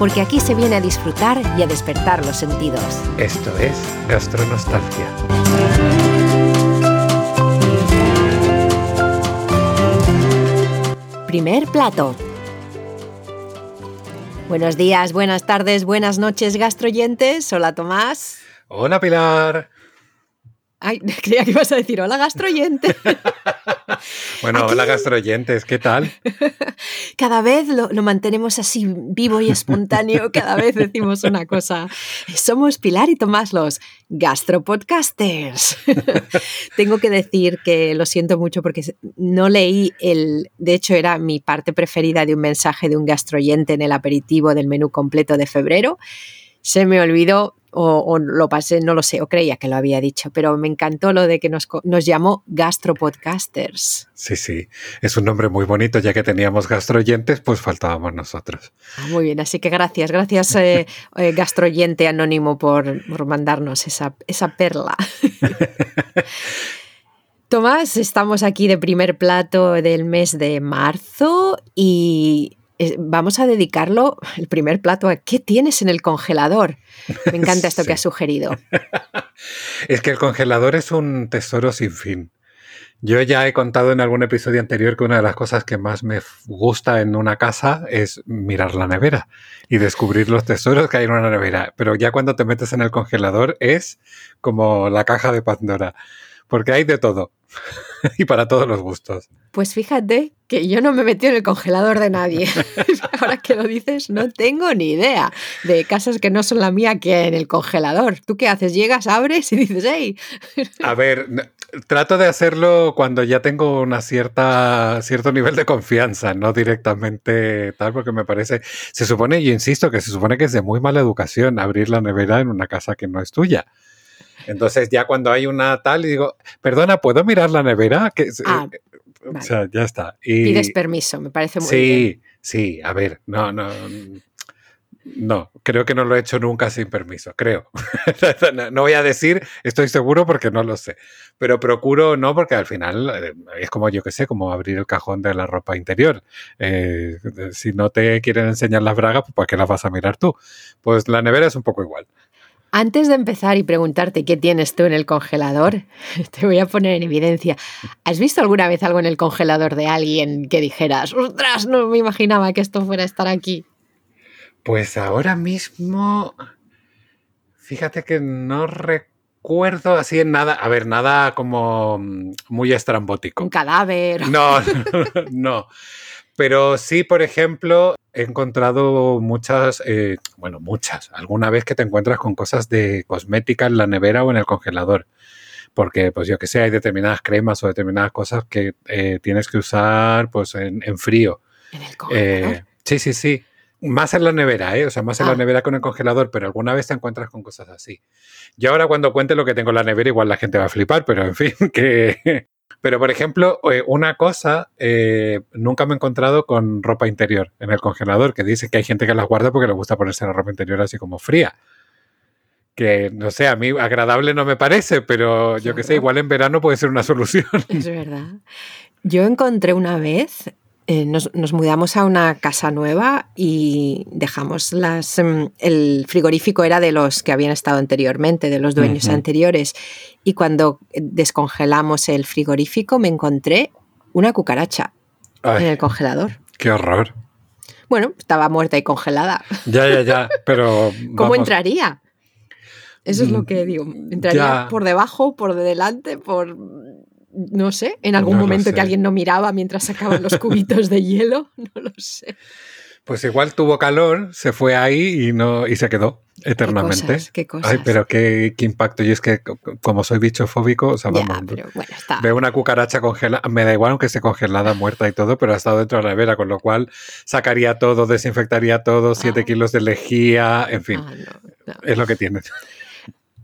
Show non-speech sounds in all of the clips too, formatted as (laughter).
porque aquí se viene a disfrutar y a despertar los sentidos. Esto es Gastronostalgia. Primer plato. Buenos días, buenas tardes, buenas noches, gastroyentes. Hola, Tomás. Hola, Pilar. Ay, (laughs) creía que ibas a decir hola, gastroyente. (laughs) bueno, hola, gastroyentes, ¿qué tal? (laughs) Cada vez lo, lo, mantenemos así vivo y espontáneo, cada vez decimos una cosa. Somos Pilar y Tomás los gastropodcasters. Tengo que decir que lo siento mucho porque no leí el, de hecho era mi parte preferida de un mensaje de un gastroyente en el aperitivo del menú completo de febrero. Se me olvidó o, lo pasé, no lo sé, o creía que lo había dicho, pero me encantó lo de que nos, nos llamó gastropodcasters. Sí, sí, es un nombre muy bonito, ya que teníamos gastroyentes, pues faltábamos nosotros. Ah, muy bien, así que gracias, gracias (laughs) eh, eh, gastroyente anónimo por, por mandarnos esa, esa perla. (laughs) Tomás, estamos aquí de primer plato del mes de marzo y vamos a dedicarlo, el primer plato, a qué tienes en el congelador. Me encanta esto (laughs) que has sugerido. (laughs) es que el congelador es un tesoro sin fin. Yo ya he contado en algún episodio anterior que una de las cosas que más me gusta en una casa es mirar la nevera y descubrir los tesoros que hay en una nevera. Pero ya cuando te metes en el congelador es como la caja de Pandora, porque hay de todo. (laughs) y para todos los gustos. Pues fíjate que yo no me metí en el congelador de nadie. (laughs) Ahora que lo dices, no tengo ni idea de casas que no son la mía que en el congelador. ¿Tú qué haces? Llegas, abres y dices, hey. (laughs) A ver, trato de hacerlo cuando ya tengo una cierta cierto nivel de confianza, no directamente tal, porque me parece, se supone, y insisto, que se supone que es de muy mala educación abrir la nevera en una casa que no es tuya. Entonces ya cuando hay una tal y digo, perdona, ¿puedo mirar la nevera? Que, ah, eh, O sea, ya está. Y, Pides permiso, me parece muy sí, bien. Sí, sí, a ver, no, no. No, creo que no lo he hecho nunca sin permiso, creo. (laughs) no voy a decir, estoy seguro porque no lo sé, pero procuro no porque al final eh, es como yo que sé, como abrir el cajón de la ropa interior. Eh, si no te quieren enseñar las bragas, pues ¿para qué las vas a mirar tú? Pues la nevera es un poco igual. Antes de empezar y preguntarte qué tienes tú en el congelador, (laughs) te voy a poner en evidencia. ¿Has visto alguna vez algo en el congelador de alguien que dijeras, ostras, no me imaginaba que esto fuera a estar aquí? Pues ahora mismo, fíjate que no recuerdo así en nada, a ver, nada como mm, muy estrambótico. Un cadáver. No, (laughs) no, no. Pero sí, por ejemplo, he encontrado muchas, eh, bueno, muchas, alguna vez que te encuentras con cosas de cosmética en la nevera o en el congelador. Porque, pues yo que sé, hay determinadas cremas o determinadas cosas que eh, tienes que usar pues en, frío. ¿En el congelador? Eh, sí, sí, sí. Más en la nevera, ¿eh? O sea, más en la ah. nevera con el congelador, pero alguna vez te encuentras con cosas así. Yo ahora cuando cuente lo que tengo en la nevera, igual la gente va a flipar, pero en fin, (laughs) que, pero, por ejemplo, eh, una cosa, eh, nunca me he encontrado con ropa interior en el congelador, que dice que hay gente que las guarda porque le gusta ponerse la ropa interior así como fría. Que, no sé, a mí agradable no me parece, pero yo que sé, igual en verano puede ser una (laughs) solución. Es verdad. Yo encontré una vez eh, nos, mudamos a una casa nueva y dejamos las... Em, el frigorífico era de los que habían estado anteriormente, de los dueños anteriores. Y cuando descongelamos el frigorífico me encontré una cucaracha en el congelador. ¡Qué horror! Bueno, estaba muerta y congelada. Ya, ya, ya, pero... (laughs) ¿Cómo entraría? Eso es lo que digo. Entraría por debajo, por delante, por no sé, en algún momento que alguien no miraba mientras sacaban los (laughs) cubitos de hielo, (laughs) no lo sé. Pues igual tuvo calor, se fue ahí y no y se quedó eternamente. ¿Qué cosas, Ay, pero qué, impacto. Y es que como soy bicho fóbico, o sea, vamos, veo una cucaracha congelada, me da igual aunque esté congelada, muerta y todo, pero ha estado dentro de la nevera, con lo cual sacaría todo, desinfectaría todo, 7 ah. kilos de lejía, en fin. Ah, es lo que tiene.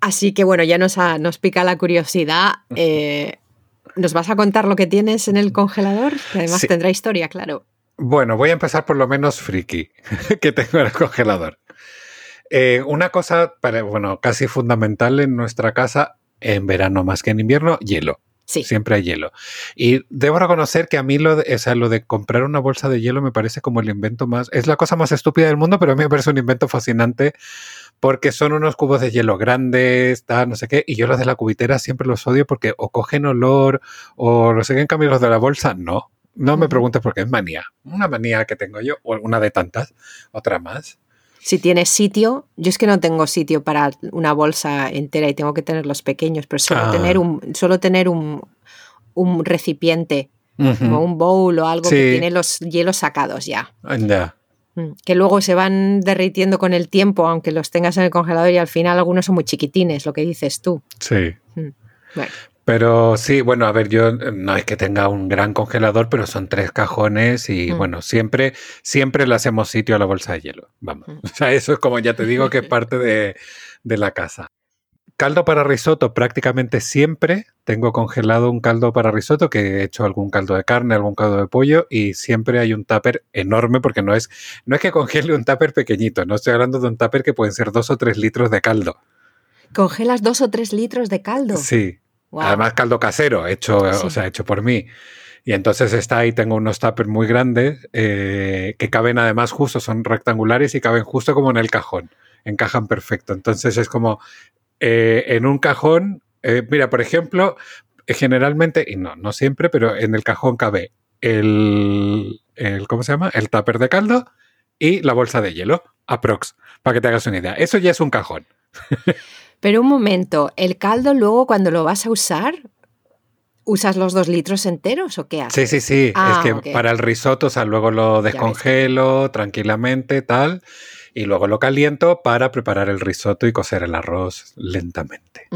Así que bueno, ya nos, nos pica la curiosidad. Eh, ¿Nos vas a contar lo que tienes en el congelador? Que además tendrá historia, claro. Bueno, voy a empezar por lo menos friki (laughs) que tengo en el congelador. Eh, una cosa, para, bueno, casi fundamental en nuestra casa, en verano más que en invierno, hielo. Sí. Siempre hay hielo. Y debo reconocer que a mí lo de, o sea, lo de comprar una bolsa de hielo me parece como el invento más. Es la cosa más estúpida del mundo, pero a mí me parece un invento fascinante porque son unos cubos de hielo grandes, tal, no sé qué. Y yo los de la cubitera siempre los odio porque o cogen olor o no sé qué. En cambio, los de la bolsa no. No me preguntes por qué es manía. Una manía que tengo yo, o alguna de tantas, otra más si tienes sitio, yo es que no tengo sitio para una bolsa entera y tengo que tener los pequeños, pero solo tener ah. un, solo tener un, un recipiente, como un bowl o algo que tiene los hielos sacados ya. Ya. Mm, que luego se van derritiendo con el tiempo, aunque los tengas en el congelador y al final algunos son muy chiquitines, lo que dices tú. Sí. Mm, bueno. Pero sí, bueno, a ver, yo eh, no es que tenga un gran congelador, pero son tres cajones y mm. bueno, siempre, siempre le hacemos sitio a la bolsa de hielo. Vamos. Mm. (laughs) O sea, eso es como ya te digo que es (laughs) parte de, de la casa. Caldo para risotto, prácticamente siempre tengo congelado un caldo para risotto, que he hecho algún caldo de carne, algún caldo de pollo, y siempre hay un tupper enorme, porque no es, no es que congele un tupper pequeñito, no estoy hablando de un tupper que pueden ser dos o tres litros de caldo. ¿Congelas dos o tres litros de caldo? Sí, Además, caldo casero, hecho, o sea, hecho por mí. Y entonces está ahí, tengo unos tuppers muy grandes eh, que caben además justo, son rectangulares y caben justo como en el cajón. Encajan perfecto. Entonces es como eh, en un cajón, eh, mira, por ejemplo, generalmente, y no, no siempre, pero en el cajón cabe el, el ¿cómo se llama? El tupper de caldo y la bolsa de hielo, aprox, para que te hagas una idea. Eso ya es un cajón. (laughs) Pero un momento, ¿el caldo luego cuando lo vas a usar, usas los dos litros enteros o qué haces? Sí, sí, sí. es ah, que para el risotto, o sea, luego lo descongelo tranquilamente, tal, y luego lo caliento para preparar el risotto y cocer el arroz lentamente.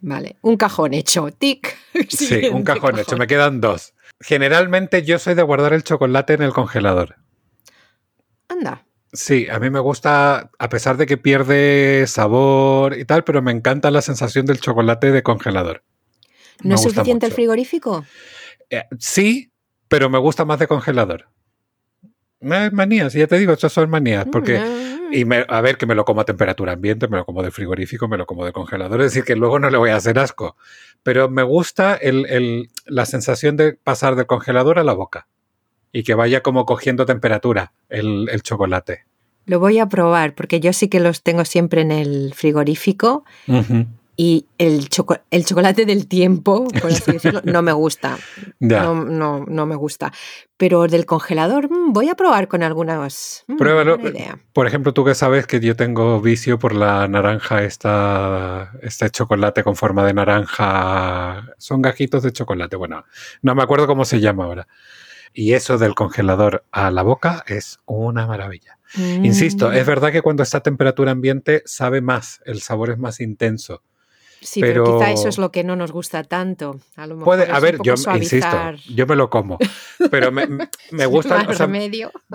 Vale, un cajón hecho, tic. (laughs) Sí, un cajón hecho, me quedan dos. Generalmente yo soy de guardar el chocolate en el congelador. Anda. Sí, a mí me gusta, a pesar de que pierde sabor y tal, pero me encanta la sensación del chocolate de congelador. ¿No es suficiente el frigorífico? Eh, sí, pero me gusta más de congelador. Eh, manías, ya te digo, estas son manías, porque... Mm. Y a ver, que me lo como a temperatura ambiente, me lo como de frigorífico, me lo como de congelador, es decir, que luego no le voy a hacer asco. Pero me gusta la sensación de pasar del congelador a la boca y que vaya como cogiendo temperatura el, chocolate. Lo voy a probar porque yo sí que los tengo siempre en el frigorífico y el, el, chocolate del tiempo, por así (laughs) decirlo, no me gusta. No, no, no, me gusta. Pero del congelador mm, voy a probar con algunas. Mm, Pruébalo. Por ejemplo, tú que sabes que yo tengo vicio por la naranja, esta, este chocolate con forma de naranja. Son gajitos de chocolate. Bueno, no me acuerdo cómo se llama ahora. Y eso del congelador a la boca es una maravilla. Insisto, es mm. verdad que cuando está a temperatura ambiente sabe más, el sabor es más intenso. Sí, pero, quizá eso es lo que no nos gusta tanto. A lo mejor puede, a ver, yo insisto, yo me lo como, pero me, (laughs) me gusta,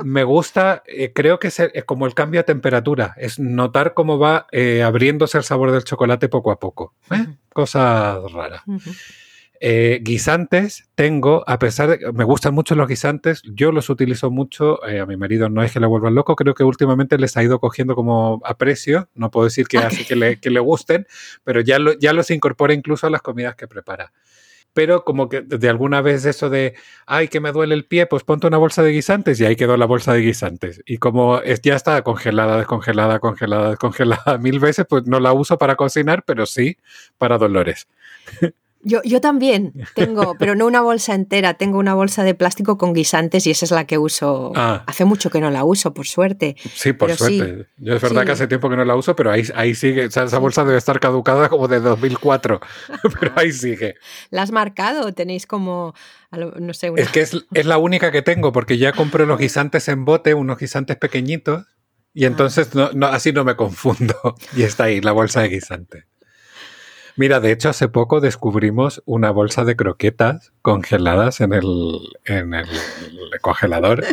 me gusta, eh, creo que es como el cambio de temperatura, es notar cómo va eh, abriéndose el sabor del chocolate poco a poco. ¿eh? Cosa rara. Eh, guisantes tengo, a pesar de que me gustan mucho los guisantes, yo los utilizo mucho, eh, a mi marido no es que le vuelvan loco, creo que últimamente les ha ido cogiendo como aprecio, no puedo decir que así que le, que le gusten, pero ya, ya los incorpora incluso a las comidas que prepara pero como que de alguna vez eso de, ay, que me duele el pie, pues ponte una bolsa de guisantes y ahí quedó la bolsa de guisantes. Y como es, ya está congelada, descongelada, congelada, descongelada (laughs) mil veces, pues no la uso para cocinar, pero sí para dolores. (laughs) Yo, yo también (laughs) tengo, pero no una bolsa entera, tengo una bolsa de plástico con guisantes y esa es la que uso. Ah. Hace mucho que no la uso, por suerte. Sí, por suerte. Yo es verdad que hace tiempo que no la uso, pero ahí, ahí sigue. esa bolsa debe estar caducada como de 2004, (laughs) pero ahí sigue. ¿La has marcado? Tenéis como, no sé. Es que es, es, la única que tengo, porque ya compré los guisantes en bote, unos guisantes pequeñitos, y ah. entonces no, no, así no me confundo. (laughs) Y está ahí, la bolsa de guisantes. Mira, de hecho, hace poco descubrimos una bolsa de croquetas congeladas en el, en el congelador.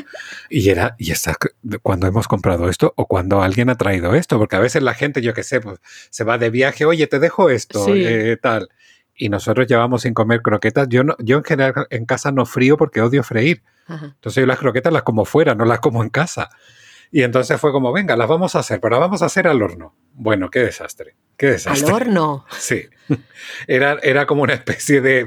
Y era, y está cuando hemos comprado esto o cuando alguien ha traído esto, porque a veces la gente, yo qué sé, pues, se va de viaje, oye, te dejo esto, eh, tal. Y nosotros llevamos sin comer croquetas. Yo, no, yo en general en casa no frío porque odio freír. Entonces yo las croquetas las como fuera, no las como en casa. Y entonces fue como, venga, las vamos a hacer, pero las vamos a hacer al horno. Bueno, qué desastre, qué desastre. Al horno. (laughs) Sí. Era, era como una especie de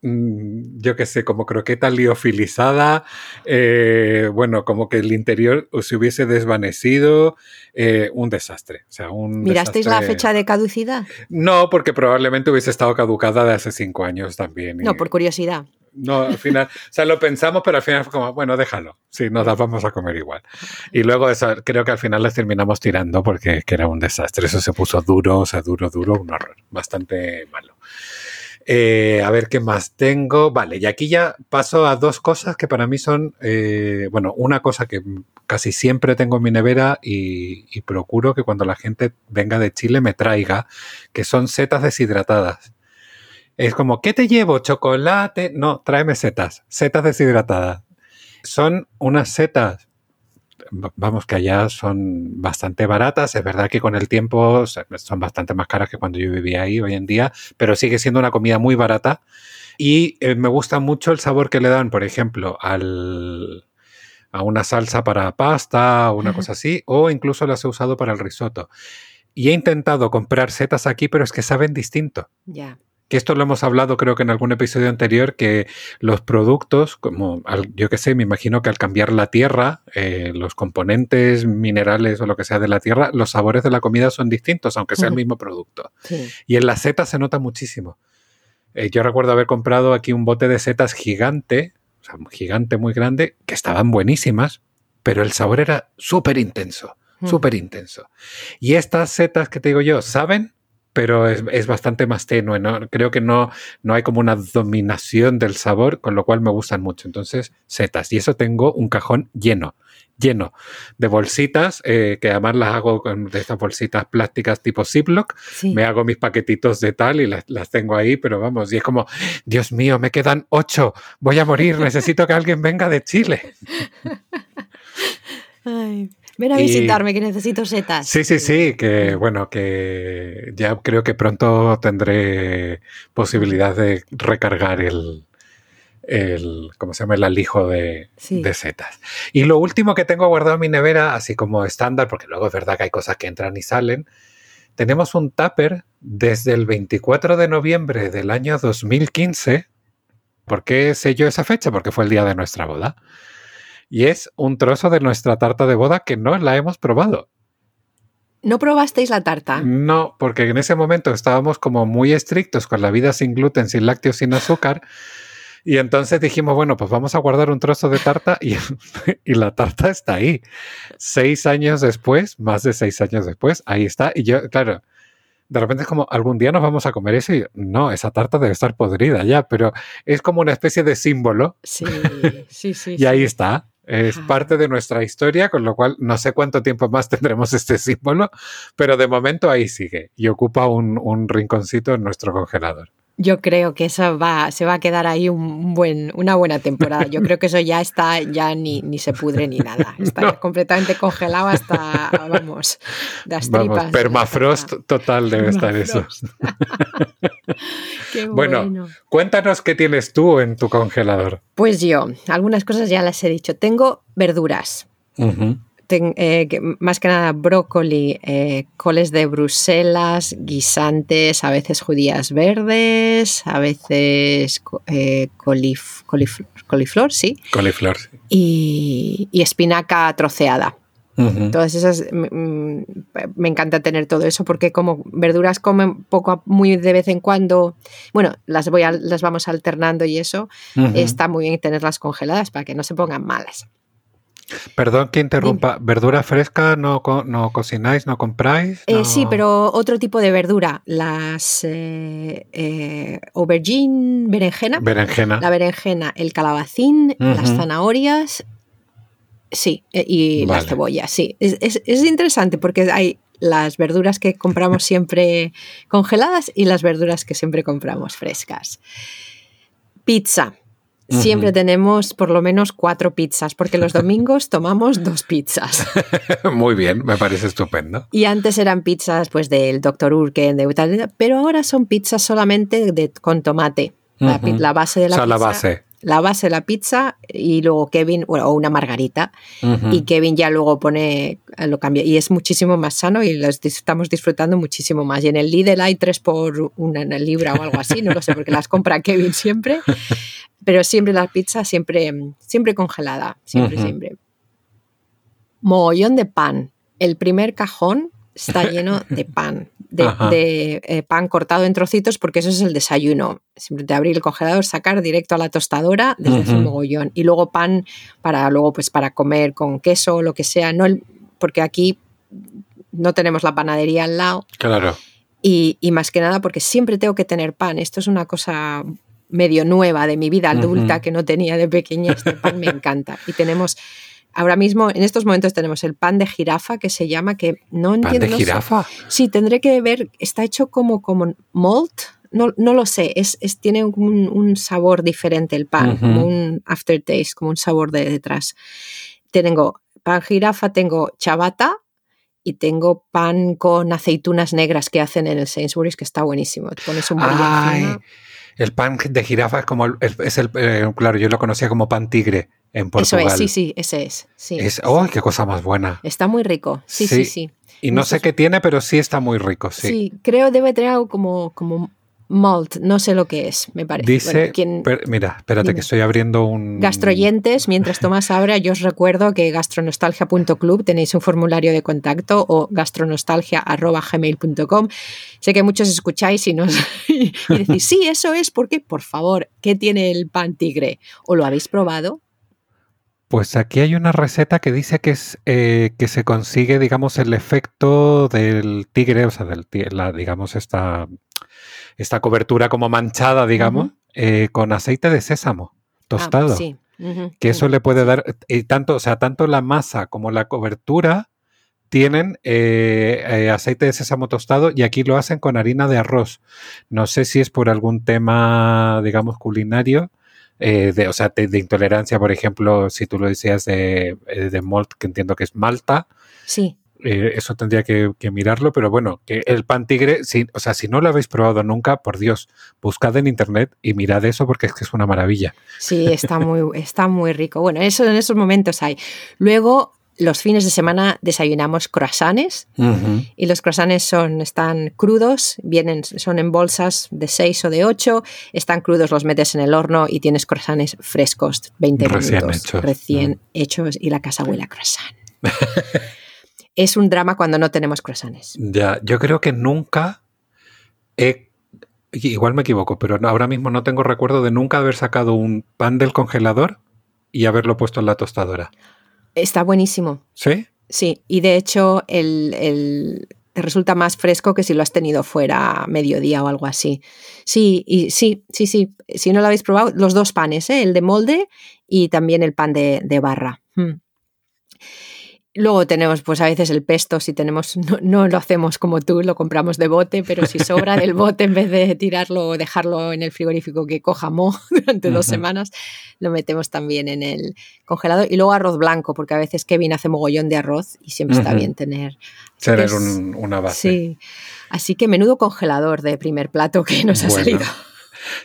mm, yo qué sé, como croqueta liofilizada, eh, bueno, como que el interior se hubiese desvanecido, eh, un desastre. O sea, un ¿Mirasteis la fecha de caducidad? No, porque probablemente hubiese estado caducada de hace cinco años también. No, por curiosidad. No, al final, o sea, lo pensamos, pero al final fue como, bueno, déjalo. Sí, nos las vamos a comer igual. Y luego eso, creo que al final las terminamos tirando porque era un desastre. Eso se puso duro, o sea, duro, duro, un horror. Bastante malo. Eh, a ver qué más tengo. Vale, y aquí ya paso a dos cosas que para mí son, eh, bueno, una cosa que casi siempre tengo en mi nevera y, procuro que cuando la gente venga de Chile me traiga, que son setas deshidratadas. Es como, ¿qué te llevo? ¿Chocolate? No, tráeme setas, setas deshidratadas. Son unas setas, vamos, que allá son bastante baratas. Es verdad que con el tiempo son bastante más caras que cuando yo vivía ahí hoy en día, pero sigue siendo una comida muy barata. Y eh, me gusta mucho el sabor que le dan, por ejemplo, al, a una salsa para pasta o una cosa así, o incluso las he usado para el risotto. Y he intentado comprar setas aquí, pero es que saben distinto. Ya que esto lo hemos hablado creo que en algún episodio anterior, que los productos, como yo que sé, me imagino que al cambiar la tierra, eh, los componentes minerales o lo que sea de la tierra, los sabores de la comida son distintos, aunque sea el mismo producto. Y en la seta se nota muchísimo. Eh, yo recuerdo haber comprado aquí un bote de setas gigante, o sea, gigante muy grande, que estaban buenísimas, pero el sabor era súper intenso, súper intenso. Y estas setas que te digo yo, ¿saben? Pero es, bastante más tenue, ¿no? Creo que no, no hay como una dominación del sabor, con lo cual me gustan mucho. Entonces, setas. Y eso tengo un cajón lleno, lleno de bolsitas, eh, que además las hago con de estas bolsitas plásticas tipo Ziploc. Me hago mis paquetitos de tal y las, las, tengo ahí, pero vamos, y es como, Dios mío, me quedan ocho, voy a morir, necesito que alguien venga de Chile. (laughs) Ay. Ven a visitarme, que necesito setas. Sí, sí, sí, que bueno, que ya creo que pronto tendré posibilidad de recargar el, el ¿cómo se llama? El alijo de, de, setas. Y lo último que tengo guardado en mi nevera, así como estándar, porque luego es verdad que hay cosas que entran y salen, tenemos un tupper desde el 24 de noviembre del año 2015. ¿Por qué sé yo esa fecha? Porque fue el día de nuestra boda y es un trozo de nuestra tarta de boda que no la hemos probado. ¿No probasteis la tarta? No, porque en ese momento estábamos como muy estrictos con la vida sin gluten, sin lácteos, sin azúcar. Y entonces dijimos, bueno, pues vamos a guardar un trozo de tarta y, (laughs) y, la tarta está ahí. Seis años después, más de seis años después, ahí está. Y yo, claro, de repente es como, algún día nos vamos a comer eso y no, esa tarta debe estar podrida ya, pero es como una especie de símbolo. Sí, sí, sí. (laughs) y ahí está. Es parte de nuestra historia, con lo cual no sé cuánto tiempo más (laughs) tendremos este símbolo, pero de momento ahí sigue y ocupa un, un rinconcito en nuestro congelador. Yo creo que eso va, se va a quedar ahí un buen, una buena temporada. Yo creo que eso ya está, ya ni, ni se pudre ni nada. (laughs) Está completamente congelado hasta, vamos, las tripas. permafrost total debe estar eso. (laughs) qué bueno. cuéntanos qué tienes tú en tu congelador. Pues yo, algunas cosas ya las he dicho. Tengo verduras. Eh, más que nada brócoli, eh, coles de Bruselas, guisantes, a veces judías verdes, a veces eh, coliflor, sí. Coliflor, sí. Y, espinaca troceada. Todas esas, me encanta tener todo eso porque como verduras comen poco, muy de vez en cuando, bueno, las, voy a, las vamos alternando y eso, está muy bien tenerlas congeladas para que no se pongan malas. Perdón que interrumpa, ¿verdura fresca no, no cocináis, no compráis? Eh, sí, pero otro tipo de verdura, las eh, eh, aubergine, berenjena. Berenjena. La berenjena, el calabacín, las zanahorias, sí, y las cebollas, sí. Es, interesante porque hay las verduras que compramos (laughs) siempre congeladas y las verduras que siempre compramos frescas. Pizza. Siempre tenemos por lo menos cuatro pizzas, porque los domingos tomamos dos pizzas. (laughs) Muy bien, me parece estupendo. Y antes eran pizzas pues del Dr. Urken, de tal, pero ahora son pizzas solamente de, con tomate. La, la base de la o sea, pizza. la base. La base de la pizza y luego Kevin, o una margarita, y Kevin ya luego pone, lo cambia. Y es muchísimo más sano y lo estamos disfrutando muchísimo más. Y en el Lidl hay tres por una libra o algo así, no lo sé, porque las compra Kevin siempre. (laughs) Pero siempre la pizza, siempre, siempre congelada, siempre, siempre. Mogollón de pan. El primer cajón está (laughs) lleno de pan, de, de eh, pan cortado en trocitos, porque eso es el desayuno. Siempre te abrir el congelador, sacar directo a la tostadora desde ese mogollón. Y luego pan para luego, pues para comer con queso o lo que sea. No el, porque aquí no tenemos la panadería al lado. Claro. Y, y, más que nada porque siempre tengo que tener pan. Esto es una cosa medio nueva de mi vida adulta que no tenía de pequeña. Este pan me encanta. Y tenemos Ahora mismo, en estos momentos tenemos el pan de jirafa que se llama, que no ¿Pan entiendo. de no sé. jirafa? Sí, tendré que ver, está hecho como, como malt, no, no lo sé, es, es tiene un, un, sabor diferente el pan, uh -huh. como un aftertaste, como un sabor de detrás. Tengo pan jirafa, tengo chabata y tengo pan con aceitunas negras que hacen en el Sainsbury's, que está buenísimo. Te pones un. El pan de jirafa es como el, es el, eh, claro, yo lo conocía como pan tigre en Portugal. Eso es, sí, sí, ese es. Sí, es oh, qué cosa más buena. Está muy rico, sí, sí, sí. sí. Y no, no sé qué tiene, pero sí está muy rico, sí. Sí, creo debe tener algo como, como malt, no sé lo que es, me parece. Dice, bueno, ¿quién, per, mira, espérate dime. que estoy abriendo un... Gastroyentes, mientras Tomás abra, yo os recuerdo que gastronostalgia.club tenéis un formulario de contacto o gastronostalgia.gmail.com. Sé que muchos escucháis y, nos, (laughs) y decís, sí, eso es, porque, por favor, ¿qué tiene el pan tigre? ¿O lo habéis probado? Pues aquí hay una receta que dice que es eh, que se consigue, digamos, el efecto del tigre, o sea, del la, digamos, esta, esta cobertura como manchada, digamos, uh -huh. eh, con aceite de sésamo tostado. Ah, sí. Uh -huh. Que eso le puede dar, y tanto, o sea, tanto la masa como la cobertura tienen eh, aceite de sésamo tostado y aquí lo hacen con harina de arroz. No sé si es por algún tema, digamos, culinario eh, de, o sea, de, de, intolerancia, por ejemplo, si tú lo decías de, eh, de malt, que entiendo que es malta. Sí. Eh, eso tendría que, que, mirarlo, pero bueno, que el pan tigre, si, o sea, si no lo habéis probado nunca, por Dios, buscad en internet y mirad eso porque es que es una maravilla. Sí, está muy, (laughs) está muy rico. Bueno, eso en esos momentos hay. Luego, los fines de semana desayunamos croissants uh -huh. y los croissants son, están crudos, vienen, son en bolsas de 6 o de 8, están crudos, los metes en el horno y tienes croissants frescos, 20 recién minutos, hechos. recién uh -huh. hechos y la casa huele a croissant. (laughs) es un drama cuando no tenemos croissants. Ya, yo creo que nunca he igual me equivoco, pero ahora mismo no tengo recuerdo de nunca haber sacado un pan del congelador y haberlo puesto en la tostadora. Está buenísimo. ¿Sí? Sí, y de hecho el, el, te resulta más fresco que si lo has tenido fuera a mediodía o algo así. Sí, y sí, sí, sí. Si no lo habéis probado, los dos panes, ¿eh? el de molde y también el pan de, de barra. Hmm. Luego tenemos, pues a veces el pesto, si tenemos, (laughs) no, no, lo hacemos como tú, lo compramos de bote, pero si sobra del (laughs) bote, en vez de tirarlo o dejarlo en el frigorífico que coja mo (laughs) durante uh -huh. dos semanas, lo metemos también en el congelador. Y luego arroz blanco, porque a veces Kevin hace mogollón de arroz y siempre uh -huh. está bien tener. Tener un, una base. Sí. Así que menudo congelador de primer plato que nos bueno. ha salido.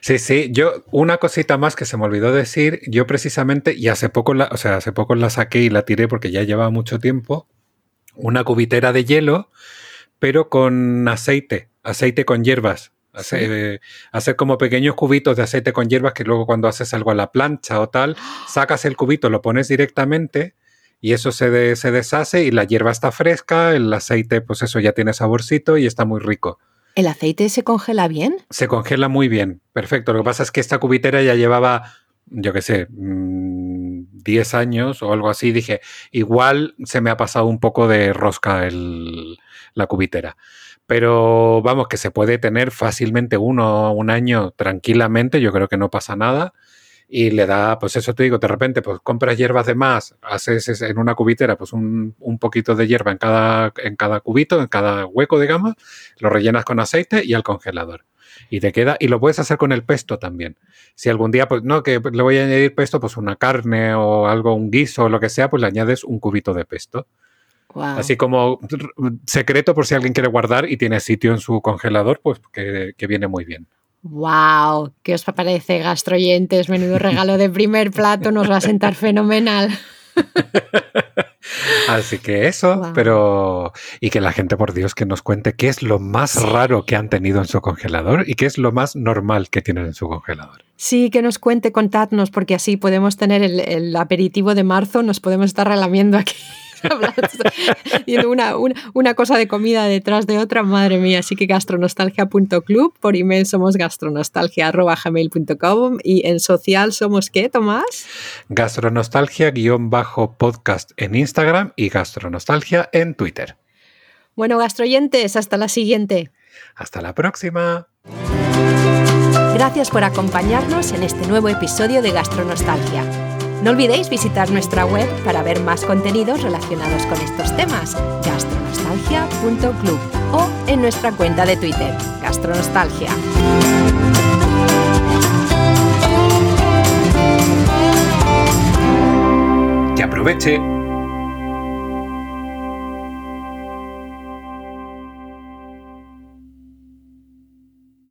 Sí, sí, yo una cosita más que se me olvidó decir, yo precisamente, y hace poco la, o sea, hace poco la saqué y la tiré porque ya lleva mucho tiempo, una cubitera de hielo, pero con aceite, aceite con hierbas. Hacer, sí. eh, hacer, como pequeños cubitos de aceite con hierbas que luego cuando haces algo a la plancha o tal, (gasps) sacas el cubito, lo pones directamente y eso se, de, se deshace y la hierba está fresca, el aceite pues eso ya tiene saborcito y está muy rico. ¿El aceite se congela bien? Se congela muy bien, perfecto. Lo que pasa es que esta cubitera ya llevaba, yo qué sé, 10 mmm, años o algo así. Dije, igual se me ha pasado un poco de rosca el, la cubitera. Pero vamos, que se puede tener fácilmente uno un año tranquilamente, yo creo que no pasa nada. Y le da, pues eso te digo, de repente, pues compras hierbas de más, haces en una cubitera, pues un, poquito de hierba en cada, en cada cubito, en cada hueco, digamos, lo rellenas con aceite y al congelador. Y te queda, y lo puedes hacer con el pesto también. Si algún día, pues no, que le voy a añadir pesto, pues una carne o algo, un guiso o lo que sea, pues le añades un cubito de pesto. Así como secreto por si alguien quiere guardar y tiene sitio en su congelador, pues que viene muy bien. ¡Wow! ¿Qué os parece, gastroyentes? Menudo regalo de primer plato, nos va a sentar fenomenal. (laughs) Así que eso, pero. Y que la gente, por Dios, que nos cuente qué es lo más raro que han tenido en su congelador y qué es lo más normal que tienen en su congelador. Sí, que nos cuente, contadnos, porque así podemos tener el, el aperitivo de marzo, nos podemos estar relamiendo aquí. (laughs) una, una, una, cosa de comida detrás de otra, madre mía. Así que gastronostalgia.club, por email somos gastronostalgia.gmail.com y en social somos ¿qué, Tomás? Gastronostalgia-podcast en Instagram y gastronostalgia en Twitter. Bueno, gastroyentes, hasta la siguiente. Hasta la próxima. Gracias por acompañarnos en este nuevo episodio de Gastronostalgia. No olvidéis visitar nuestra web para ver más contenidos relacionados con estos temas, gastronostalgia.club o en nuestra cuenta de Twitter, Gastronostalgia. Que aproveche